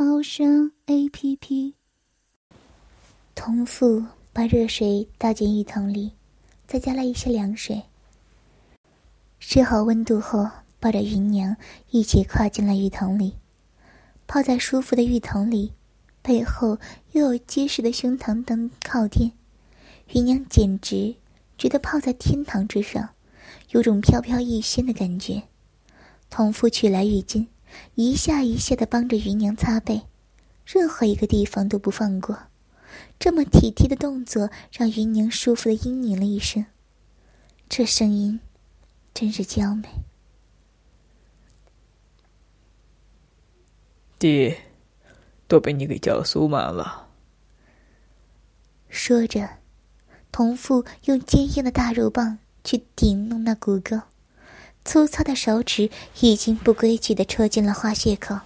猫声 A P P。童父把热水倒进浴桶里，再加了一些凉水。试好温度后，抱着芸娘一起跨进了浴桶里。泡在舒服的浴桶里，背后又有结实的胸膛当靠垫，芸娘简直觉得泡在天堂之上，有种飘飘欲仙的感觉。童父取来浴巾，一下一下的帮着芸娘擦背，任何一个地方都不放过。这么体贴的动作，让芸娘舒服的嘤咛了一声，这声音真是娇美。爹，都被你给叫酥麻了。说着，童父用坚硬的大肉棒去顶弄那骨沟。粗糙的手指已经不规矩地戳进了花穴口，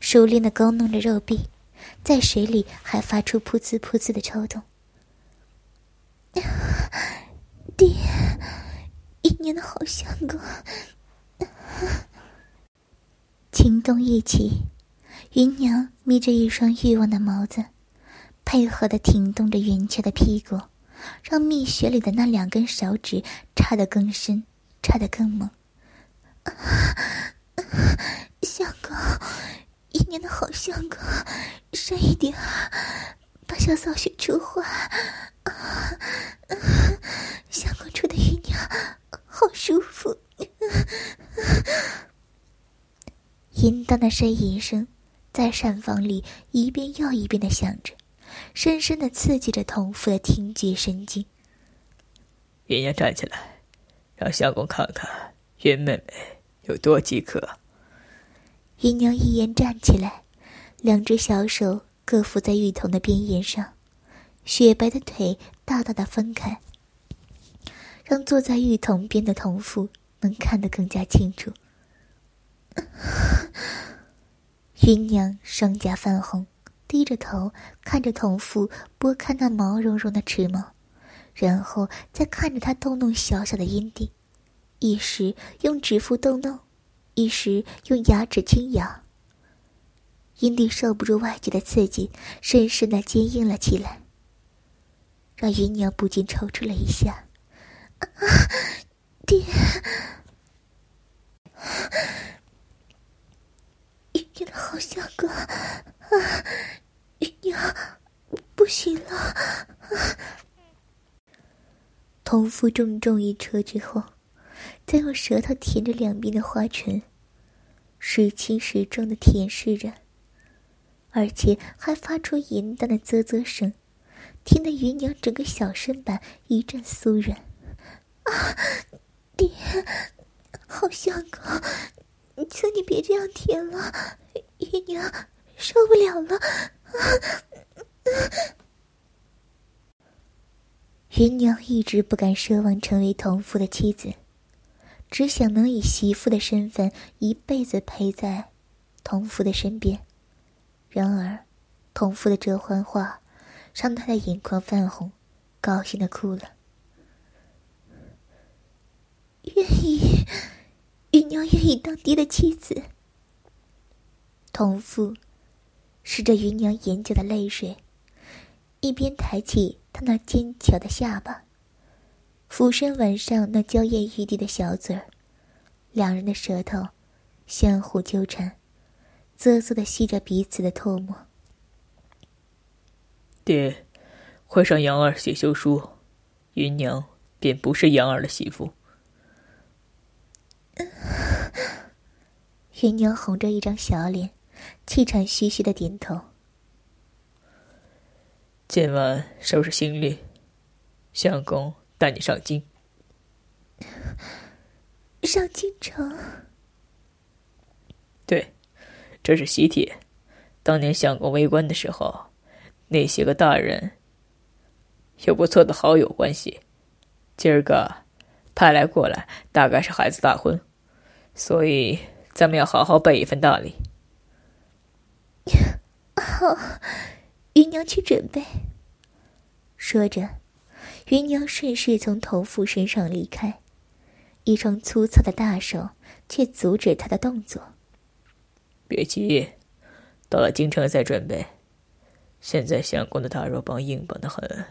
熟练地勾弄着肉壁，在水里还发出噗呲噗呲的抽动。爹，一年的好相公。情动一起，芸娘眯着一双欲望的眸子，配合地挺动着圆翘的屁股，让蜜穴里的那两根手指插得更深，插得更猛。相公，一年的好相公，深一点，把小骚穴出花。相公出的鱼娘好舒服。淫荡的呻吟声在膳房里一遍又一遍的响着，深深的刺激着童妇的听觉神经。云娘站起来，让相公看看云妹妹。有多饥渴？芸娘一言站起来，两只小手各扶在浴桶的边沿上，雪白的腿大大的分开，让坐在浴桶边的童妇能看得更加清楚。芸娘双颊泛红，低着头看着童妇拨开那毛茸茸的齿毛，然后再看着他动动小小的阴蒂。一时用指腹逗弄，一时用牙齿轻咬。阴蒂受不住外界的刺激，深深的坚硬了起来，让芸娘不禁抽搐了一下。爹，芸娘的好相公，芸娘不行了。啊、同父重重一车之后。再用舌头舔着两边的花唇，时轻时重的舔舐着，而且还发出淫荡的啧啧声，听得芸娘整个小身板一阵酥软。啊，爹，好相公，求你别这样舔了，芸娘受不了了。啊芸娘一直不敢奢望成为同父的妻子。只想能以媳妇的身份一辈子陪在同父的身边，然而，同父的这番话让他的眼眶泛红，高兴的哭了。愿意，玉娘愿意当爹的妻子。同父拭着芸娘眼角的泪水，一边抬起他那坚强的下巴。俯身吻上那娇艳欲滴的小嘴儿，两人的舌头相互纠缠，啧啧的吸着彼此的唾沫。爹，快上杨儿写休书，芸娘便不是杨儿的媳妇。芸娘红着一张小脸，气喘吁吁的点头。今晚收拾行李，相公。带你上京，上京城。对，这是喜帖，当年相公为官的时候，那些个大人有不错的好友关系。今儿个派来过来，大概是孩子大婚，所以咱们要好好备一份大礼。好，芸娘去准备。说着，芸娘顺势从头父身上离开，一双粗糙的大手却阻止她的动作。别急，到了京城再准备。现在相公的大肉棒硬棒的很，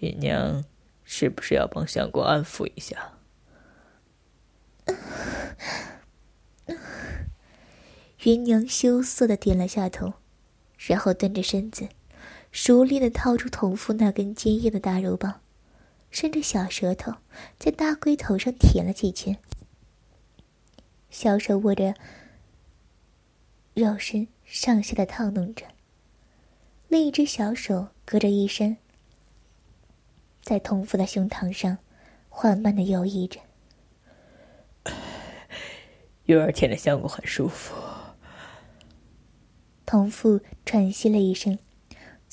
芸娘。是不是要帮相公安抚一下？芸娘羞涩的点了下头，然后蹲着身子，熟练的掏出童父那根坚硬的大肉棒，伸着小舌头在大龟头上舔了几圈，小手握着肉身上下的套弄着，另一只小手隔着衣衫。在童父的胸膛上，缓慢的游移着。月儿舔的相公很舒服。童父喘息了一声，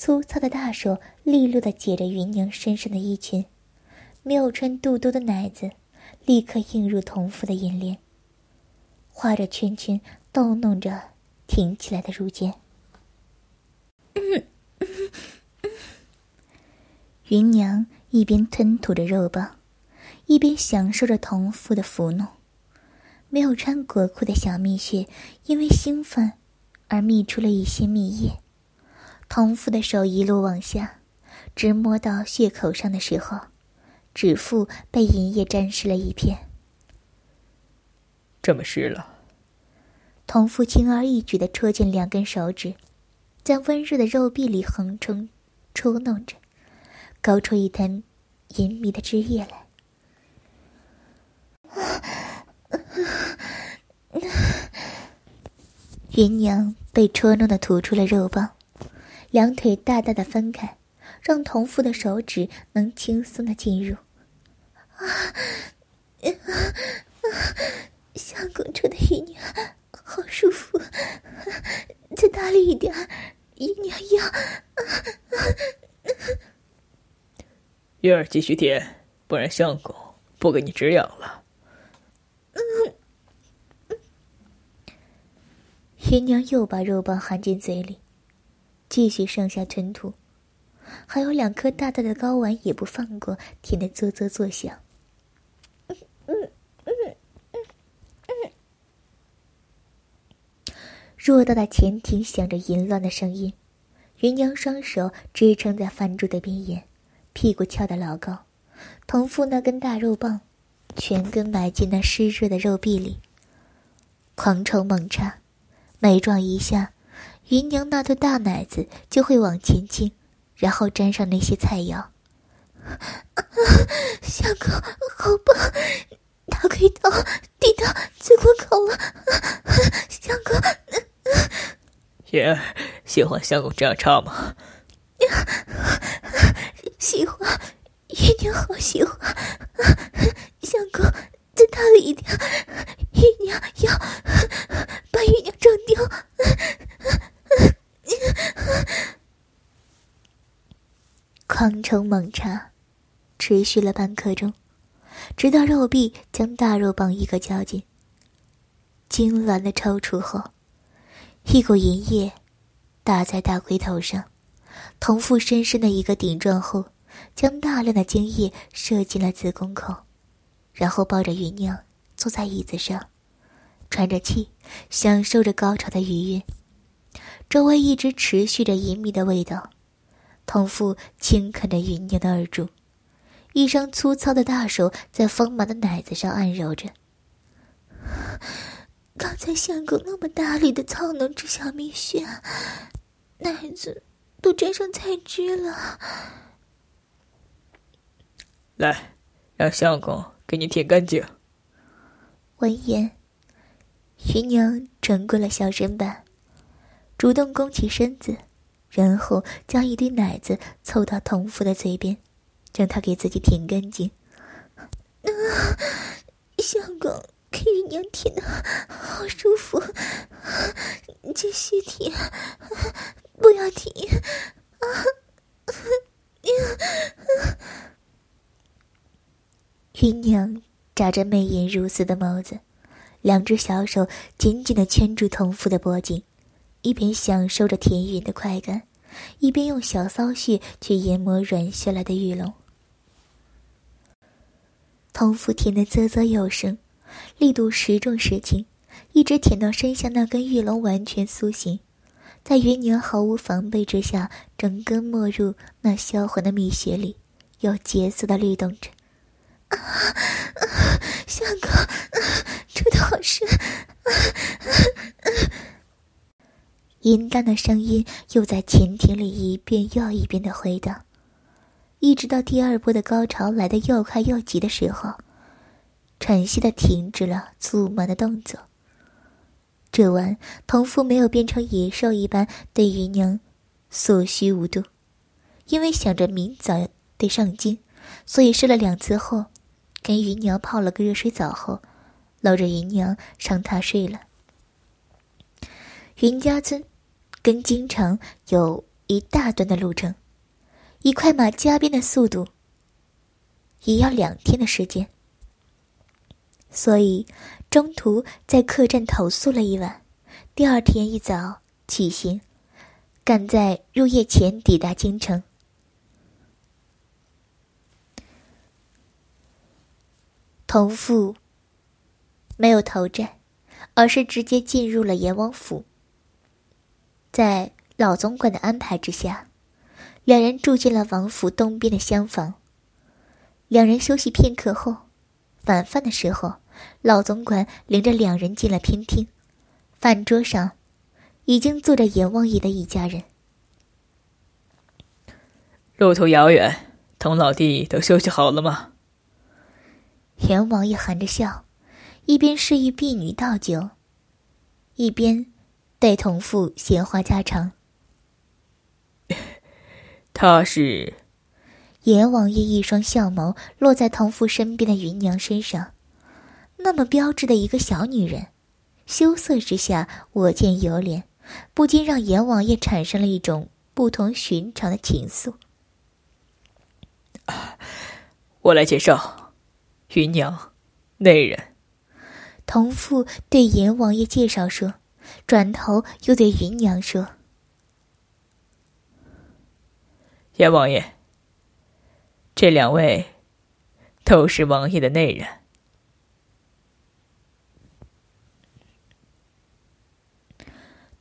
粗糙的大手利落的解着芸娘身上的衣裙，没有穿肚兜的奶子立刻映入童父的眼帘，画着圈圈，逗弄着挺起来的乳尖。芸娘。一边吞吐着肉棒，一边享受着童父的抚弄。没有穿裹裤的小蜜穴因为兴奋而泌出了一些蜜液。童父的手一路往下，直摸到血口上的时候，指腹被银液沾湿了一片。这么湿了。童父轻而易举的戳进两根手指，在温热的肉壁里横冲戳弄着。勾出一滩银迷的汁液来，芸娘被戳弄的吐出了肉棒，两腿大大的分开，让同父的手指能轻松的进入。啊，相公戳的姨娘好舒服，再大力一点，姨娘要。月儿继续舔，不然相公不给你止痒了。姨娘又把肉棒含进嘴里，继续上下吞吐，还有两颗大大的睾丸也不放过，舔得啧啧作响。偌大的前庭响着淫乱的声音，芸娘双手支撑在饭桌的边沿。屁股翘得老高，童父那根大肉棒，全根埋进那湿热的肉壁里。狂抽猛插，每撞一下，芸娘那对大奶子就会往前倾，然后沾上那些菜肴。相公好棒，大龟头顶到嘴关口了，相公。月儿喜欢相公这样唱吗？喜欢，月娘好喜欢。相公，再大力一点，姨娘要把姨娘撞掉。狂冲猛插，持续了半刻钟，直到肉壁将大肉棒一个交紧，痉挛的抽搐后，一股银液打在大龟头上。同父深深的一个顶撞后，将大量的精液射进了子宫口，然后抱着芸娘坐在椅子上，喘着气，享受着高潮的余韵。周围一直持续着隐秘的味道。童父轻啃着芸娘的耳珠，一双粗糙的大手在丰满的奶子上按揉着。刚才相公那么大力的操弄着小蜜穴，奶子。都沾上菜汁了，来，让相公给你舔干净。闻言，芸娘转过了小身板，主动弓起身子，然后将一堆奶子凑到童父的嘴边，让他给自己舔干净。啊相公，给被姨娘舔的好舒服，继续舔，不要停啊！姨娘眨着媚眼如丝的眸子，两只小手紧紧的圈住童妇的脖颈，一边享受着甜允的快感，一边用小骚穴去研磨软下来的玉龙。童妇舔得啧啧有声，力度时重时轻，一直舔到身下那根玉龙完全苏醒，在云娘毫无防备之下，整根没入那销魂的蜜穴里，有节奏的律动着。啊，相公，出的好深！淫荡的声音又在前庭里一遍又一遍的回荡。一直到第二波的高潮来得又快又急的时候，喘息的停止了粗蛮的动作。这晚，童夫没有变成野兽一般对姨娘所需无度，因为想着明早得上京，所以试了两次后，给姨娘泡了个热水澡后，搂着姨娘上榻睡了。云家村跟京城有一大段的路程。以快马加鞭的速度，也要两天的时间。所以中途在客栈投宿了一晚，第二天一早起行，赶在入夜前抵达京城。同父没有投寨，而是直接进入了阎王府。在老总管的安排之下。两人住进了王府东边的厢房。两人休息片刻后，晚饭的时候，老总管领着两人进了偏厅。饭桌上，已经坐着阎王爷的一家人。路途遥远，童老弟都休息好了吗？阎王爷含着笑，一边示意婢女倒酒，一边对同父闲话家常。他是，阎王爷一双笑眸落在同父身边的芸娘身上，那么标致的一个小女人，羞涩之下我见犹怜，不禁让阎王爷产生了一种不同寻常的情愫。我来介绍，芸娘，内人。同父对阎王爷介绍说，转头又对芸娘说。阎王爷，这两位都是王爷的内人。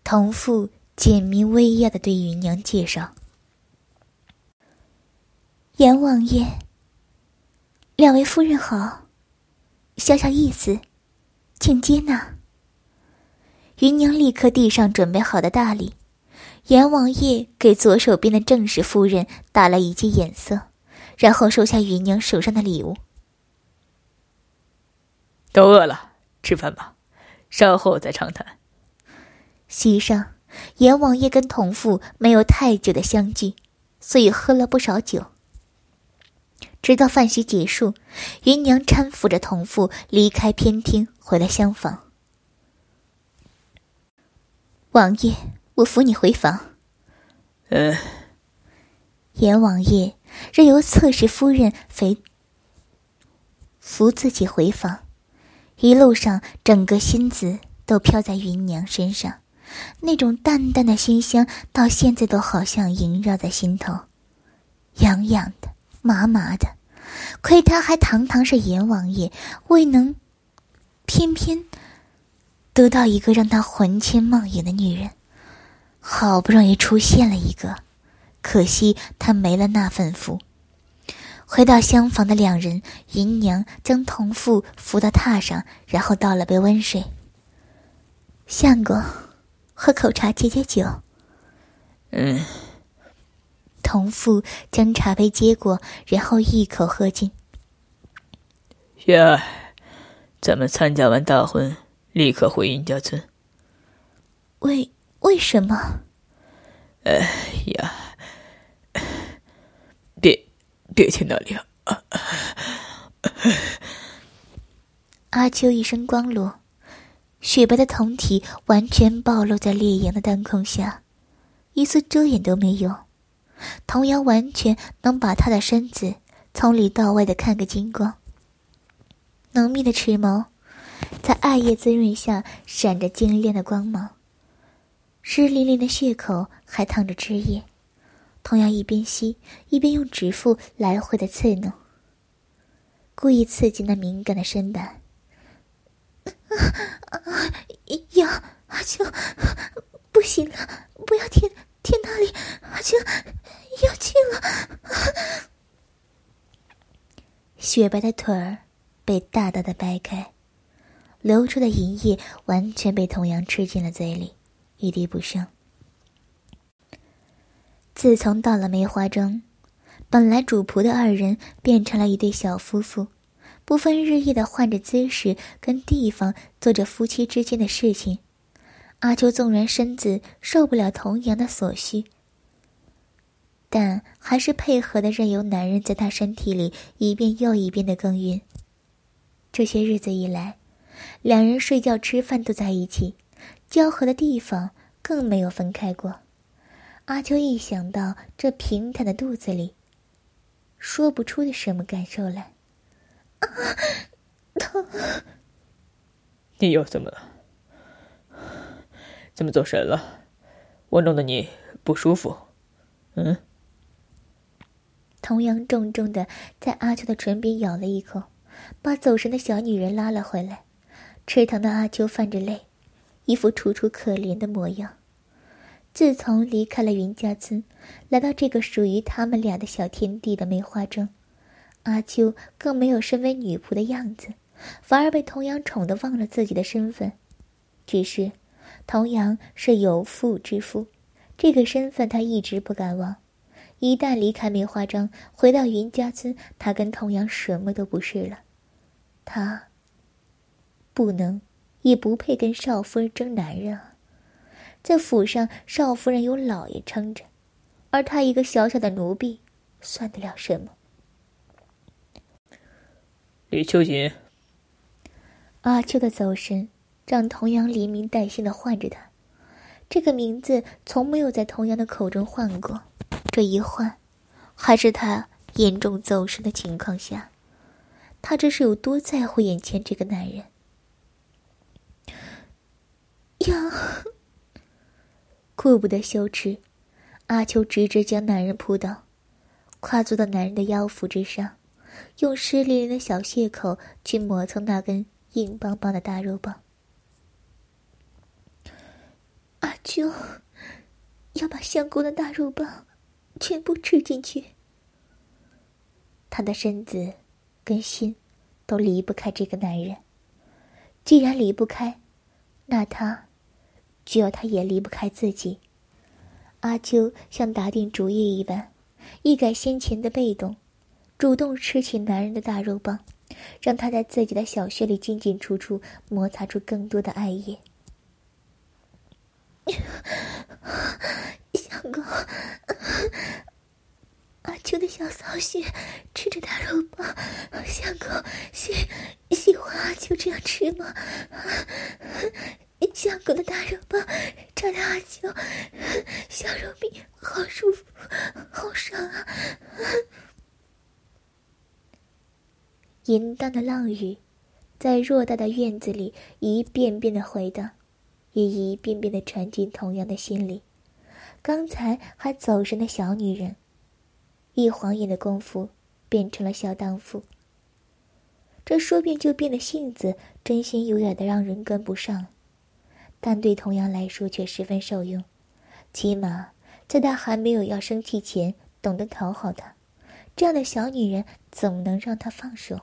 同父简明威压的对芸娘介绍：“阎王爷，两位夫人好，小小意思，请接纳。”芸娘立刻递上准备好的大礼。阎王爷给左手边的正室夫人打了一记眼色，然后收下芸娘手上的礼物。都饿了，吃饭吧，稍后再长谈。席上，阎王爷跟同父没有太久的相聚，所以喝了不少酒。直到饭席结束，芸娘搀扶着同父离开偏厅，回了厢房。王爷。我扶你回房。呃，阎王爷任由侧室夫人扶扶自己回房，一路上整个心思都飘在芸娘身上，那种淡淡的馨香到现在都好像萦绕在心头，痒痒的、麻麻的。亏他还堂堂是阎王爷，未能偏偏得到一个让他魂牵梦萦的女人。好不容易出现了一个，可惜他没了那份福。回到厢房的两人，姨娘将童父扶到榻上，然后倒了杯温水。相公，喝口茶解解酒。嗯。童父将茶杯接过，然后一口喝尽。月儿，咱们参加完大婚，立刻回殷家村。为。为什么？哎呀，别别去那里啊！阿秋一身光裸，雪白的胴体完全暴露在烈阳的当空下，一丝遮掩都没有。童阳完全能把他的身子从里到外的看个精光。浓密的齿眸，在艾叶滋润下闪着晶亮的光芒。湿淋淋的血口还淌着汁液，童阳一边吸一边用指腹来回的刺弄，故意刺激那敏感的身板。呀，阿秋，不行了，不要舔舔那里，阿秋要进了。雪白的腿儿被大大的掰开，流出的银液完全被童阳吃进了嘴里，一滴不剩。自从到了梅花庄，本来主仆的二人变成了一对小夫妇。不分日夜的换着姿势跟地方做着夫妻之间的事情，阿秋纵然身子受不了童阳的所需，但还是配合的任由男人在他身体里一遍又一遍的耕耘。这些日子以来，两人睡觉吃饭都在一起，交合的地方更没有分开过。阿秋一想到这平坦的肚子里，说不出的什么感受来。啊疼！你又怎么了？怎么走神了？我弄得你不舒服？嗯？童阳重重的在阿秋的唇边咬了一口，把走神的小女人拉了回来。吃疼的阿秋泛着泪，一副楚楚可怜的模样。自从离开了云家村，来到这个属于他们俩的小天地的梅花庄。阿秋更没有身为女仆的样子，反而被童阳宠得忘了自己的身份。只是，童阳是有妇之夫，这个身份他一直不敢忘。一旦离开梅花庄，回到云家村，他跟童阳什么都不是了。他不能，也不配跟少夫人争男人啊！在府上，少夫人有老爷撑着，而他一个小小的奴婢，算得了什么？李秋瑾。阿秋的走神，让童阳连名带姓的唤着他。这个名字从没有在童阳的口中唤过，这一唤，还是他严重走神的情况下。他这是有多在乎眼前这个男人？呀！顾不得羞耻，阿秋直直将男人扑倒，跨坐到男人的腰腹之上。用湿淋淋的小血口去磨蹭那根硬邦邦的大肉棒。阿秋要把相公的大肉棒全部吃进去。他的身子跟心都离不开这个男人。既然离不开，那他只要他也离不开自己。阿秋像打定主意一般，一改先前的被动。主动吃起男人的大肉棒，让他在自己的小穴里进进出出，摩擦出更多的爱液。相公，阿秋的小骚穴吃着大肉棒，相公喜喜欢阿秋这样吃吗？相公的大肉阿秋小肉壁，好舒服，好爽啊！淫荡的浪语，在偌大的院子里一遍遍的回荡，也一遍遍的传进同样的心里。刚才还走神的小女人，一晃眼的功夫变成了小荡妇。这说变就变的性子，真心有点的让人跟不上，但对童阳来说却十分受用。起码在他还没有要生气前，懂得讨好他。这样的小女人，怎么能让他放手？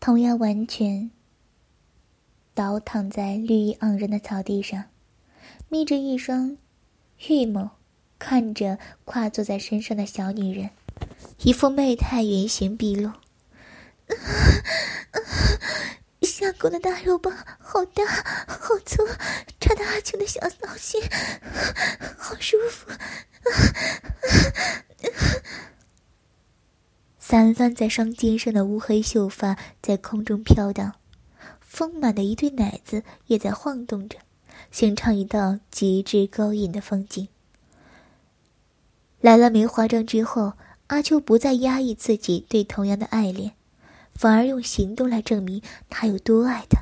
童阳完全倒躺在绿意盎然的草地上，眯着一双玉眸，看着跨坐在身上的小女人，一副媚态原形毕露。公的大肉棒好大好粗，插到阿秋的小骚心，好舒服。散乱在双肩上的乌黑秀发在空中飘荡，丰满的一对奶子也在晃动着，形成一道极致勾引的风景。来了梅花妆之后，阿秋不再压抑自己对同样的爱恋，反而用行动来证明他有多爱他。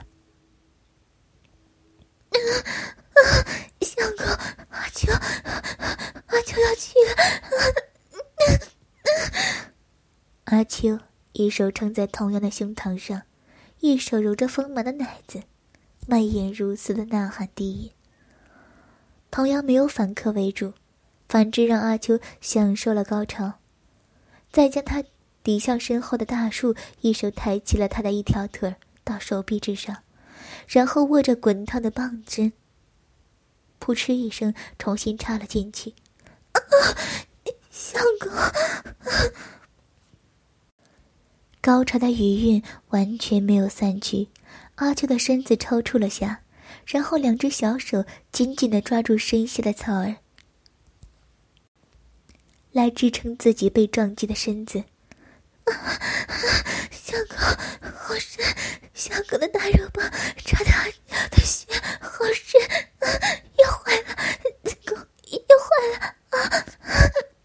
相公，阿秋，阿秋要去了。阿秋一手撑在同样的胸膛上，一手揉着丰满的奶子，媚眼如丝的呐喊低吟。同样没有反客为主，反之让阿秋享受了高潮。再将他抵向身后的大树，一手抬起了他的一条腿到手臂之上，然后握着滚烫的棒针。扑哧一声，重新插了进去。啊，相公！高潮的余韵完全没有散去，阿秋的身子抽搐了下，然后两只小手紧紧的抓住身下的草儿，来支撑自己被撞击的身子。相公，好深！相公的大肉棒插的的血，好深！要坏了，子宫要坏了啊！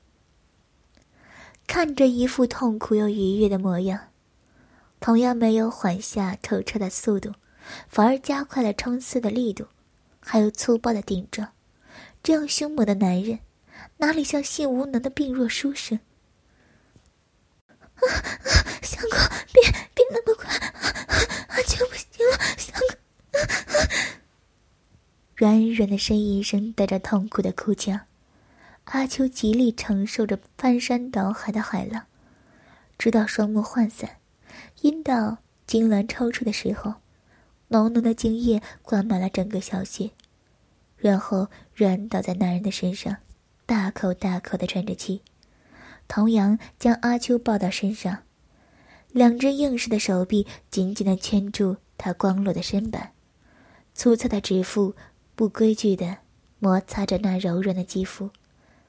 看着一副痛苦又愉悦的模样，同样没有缓下抽插的速度，反而加快了冲刺的力度，还有粗暴的顶撞。这样凶猛的男人，哪里像性无能的病弱书生？啊！相公，别别那么快，阿秋不行了，相公。软软的呻吟声带着痛苦的哭腔，阿秋极力承受着翻山倒海的海浪，直到双目涣散，阴道痉挛抽搐的时候，浓浓的精液灌满了整个小穴，然后软倒在男人的身上，大口大口的喘着气。唐阳将阿秋抱到身上，两只硬实的手臂紧紧的圈住他光裸的身板，粗糙的指腹不规矩的摩擦着那柔软的肌肤，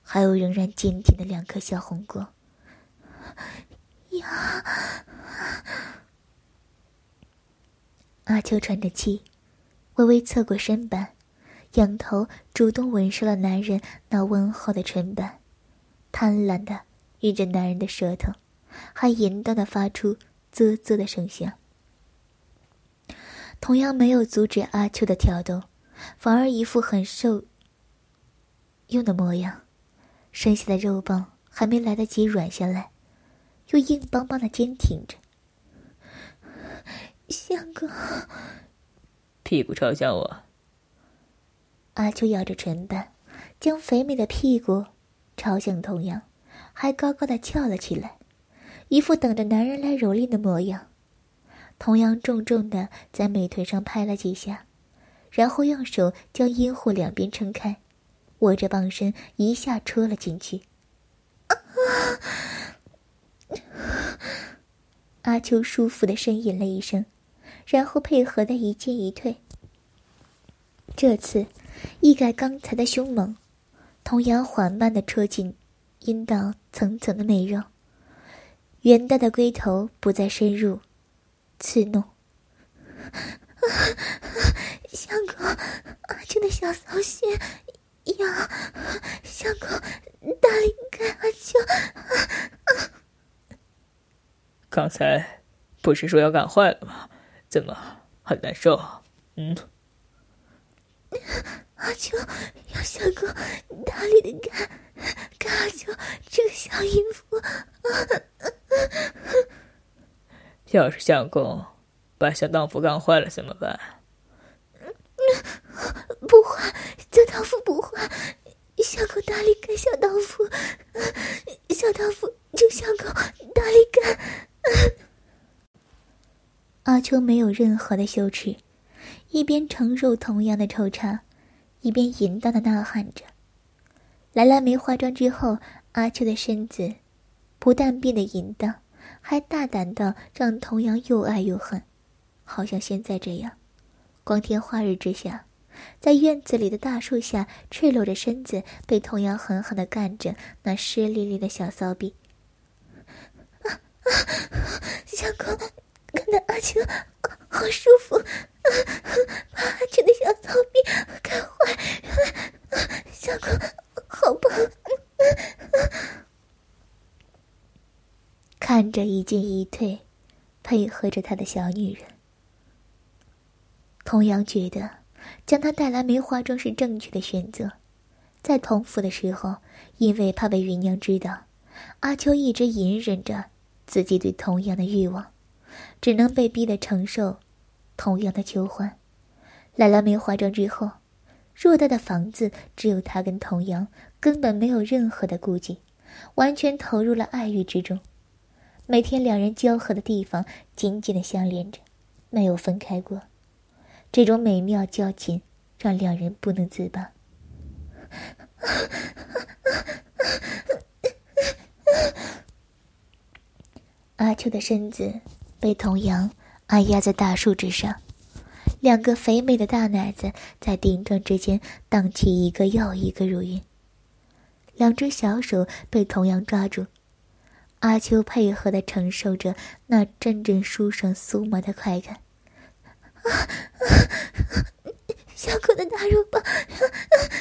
还有仍然坚挺的两颗小红果。呀！阿秋喘着气，微微侧过身板，仰头主动吻上了男人那温厚的唇瓣，贪婪的。遇着男人的舌头，还淫荡的发出啧啧的声响。同样没有阻止阿秋的挑逗，反而一副很受用的模样。身下的肉棒还没来得及软下来，又硬邦邦的坚挺着。相公，屁股朝向我。阿秋咬着唇瓣，将肥美的屁股朝向同样。还高高的翘了起来，一副等着男人来蹂躏的模样。同样重重的在美腿上拍了几下，然后用手将阴户两边撑开，握着棒身一下戳了进去。阿秋舒服的呻吟了一声，然后配合的一进一退。这次一改刚才的凶猛，同样缓慢的戳进。阴道层层的美肉，圆大的龟头不再深入，刺弄。相公，阿秋的小骚穴呀，相公，大力干阿秋。刚才不是说要干坏了吗？怎么很难受？嗯。阿秋要相公大力的干。干阿秋，这个小淫妇！要是相公把小荡妇干坏了怎么办？不坏，小荡妇不坏。相公大力干小荡妇，小荡妇就相公大力干。阿秋没有任何的羞耻，一边承受同样的抽插，一边淫荡的呐喊着。兰兰没化妆之后，阿秋的身子不但变得淫荡，还大胆到让童阳又爱又恨，好像现在这样，光天化日之下，在院子里的大树下赤裸着身子，被童阳狠狠的干着那湿淋淋的小骚逼。啊啊相公，看到阿秋好舒服，把阿秋的小骚逼开坏，相公好棒！看着一进一退，配合着他的小女人，童阳觉得将她带来梅花庄是正确的选择。在同府的时候，因为怕被芸娘知道，阿秋一直隐忍着自己对童阳的欲望，只能被逼得承受童阳的求欢。兰兰没化妆之后，偌大的房子只有他跟童阳，根本没有任何的顾忌，完全投入了爱欲之中。每天两人交合的地方紧紧的相连着，没有分开过。这种美妙交情让两人不能自拔。阿秋的身子被童阳按压在大树之上，两个肥美的大奶子在顶撞之间荡起一个又一个乳晕。两只小手被童阳抓住，阿秋配合的承受着那阵阵舒爽酥麻的快感。啊啊小狗的大肉棒啊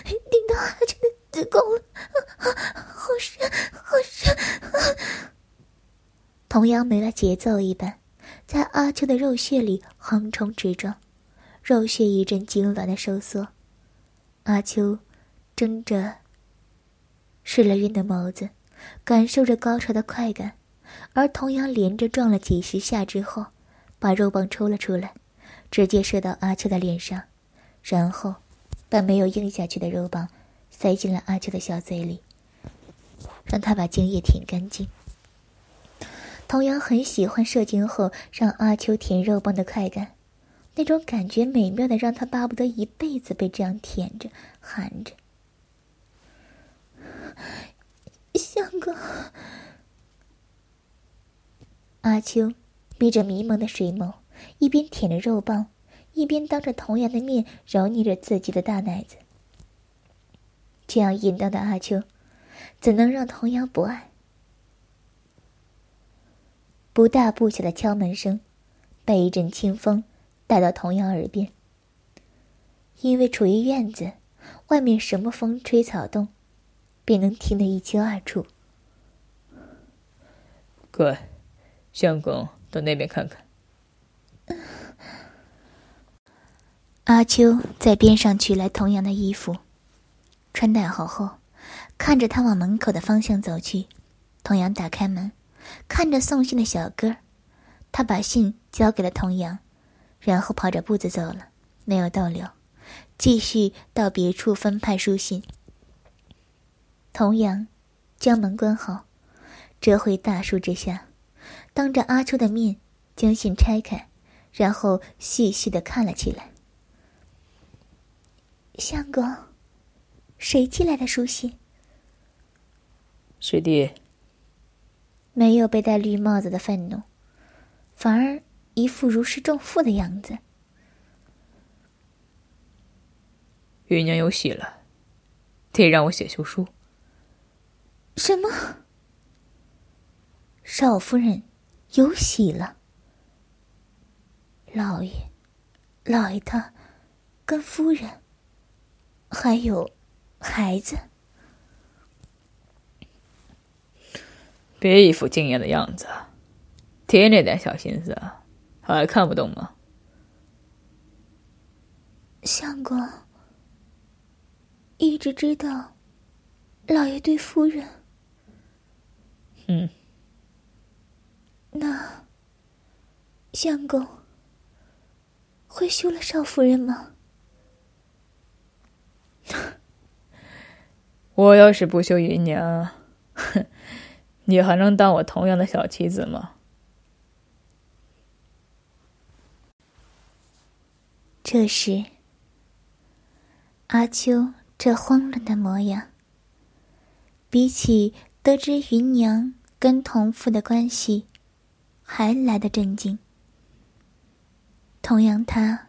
顶到阿秋的子宫了，啊好深，好深！同样没了节奏一般，在阿秋的肉穴里横冲直撞，肉穴一阵痉挛的收缩。阿秋睁着失了晕的眸子，感受着高潮的快感，而同样连着撞了几十下之后，把肉棒抽了出来，直接射到阿秋的脸上。然后，把没有硬下去的肉棒塞进了阿秋的小嘴里，让他把精液舔干净。童谣很喜欢射精后让阿秋舔肉棒的快感，那种感觉美妙的让他巴不得一辈子被这样舔着、含着。相公，阿秋眯着迷蒙的水眸，一边舔着肉棒。一边当着童阳的面揉捏着自己的大奶子，这样淫荡的阿秋，怎能让童谣不爱？不大不小的敲门声，被一阵清风带到童阳耳边。因为处于院子，外面什么风吹草动，便能听得一清二楚。乖，相公到那边看看。阿秋在边上取来童阳的衣服，穿戴好后，看着他往门口的方向走去。童阳打开门，看着送信的小哥，他把信交给了童阳，然后跑着步子走了，没有逗留，继续到别处分派书信。童阳将门关好，折回大树之下，当着阿秋的面将信拆开，然后细细的看了起来。相公，谁寄来的书信？水弟。没有被戴绿帽子的愤怒，反而一副如释重负的样子。芸娘有喜了，得让我写休书。什么？少夫人有喜了？老爷，老爷他跟夫人。还有，孩子。别一副惊讶的样子，爹那点小心思，还看不懂吗？相公，一直知道，老爷对夫人。嗯。那，相公会休了少夫人吗？我要是不休芸娘，哼，你还能当我同样的小妻子吗？这时，阿秋这慌乱的模样，比起得知芸娘跟同父的关系，还来得震惊。同样，他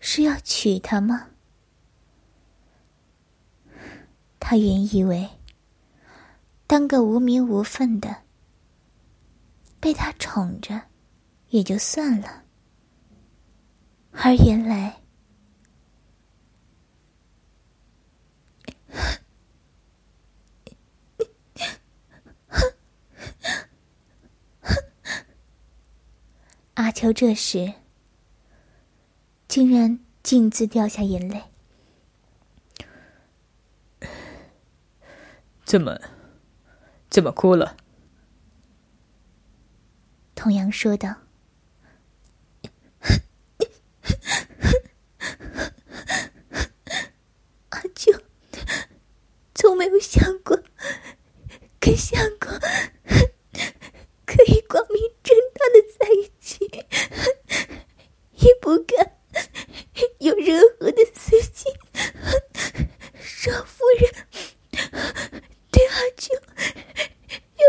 是要娶她吗？他原以为，当个无名无分的被他宠着，也就算了。而原来，阿秋这时竟然径自掉下眼泪。怎么，怎么哭了？童阳说道：“阿舅，从没有想过跟相公可以光明正大的在一起，也不敢有任何的私情。少夫人。”对阿秋有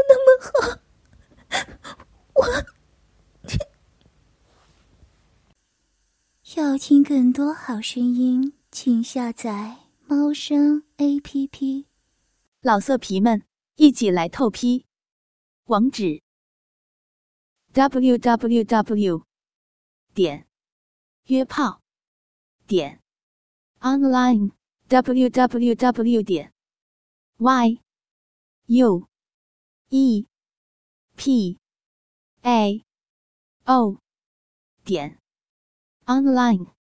那么好，我要听更多好声音，请下载猫声 A P P。老色皮们，一起来透批！网址：w w w 点约炮点 online w w w 点 y。U E P A O 点 online。